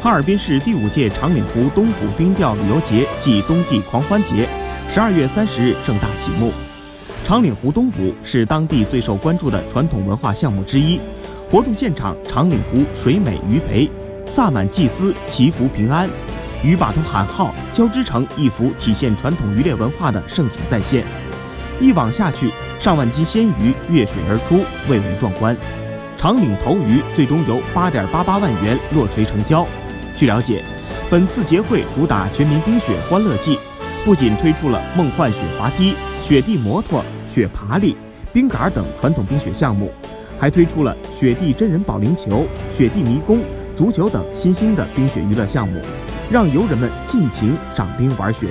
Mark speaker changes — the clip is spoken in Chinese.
Speaker 1: 哈尔滨市第五届长岭湖冬捕冰钓旅游节暨冬季狂欢节，十二月三十日盛大启幕。长岭湖冬捕是当地最受关注的传统文化项目之一。活动现场，长岭湖水美鱼肥，萨满祭司祈福平安，鱼把头喊号交织成一幅体现传统渔猎文化的盛景再现。一网下去，上万斤鲜鱼跃水而出，蔚为壮观。长岭头鱼最终由八点八八万元落锤成交。据了解，本次节会主打全民冰雪欢乐季，不仅推出了梦幻雪滑梯、雪地摩托、雪爬犁、冰杆等传统冰雪项目，还推出了雪地真人保龄球、雪地迷宫、足球等新兴的冰雪娱乐项目，让游人们尽情赏冰玩雪。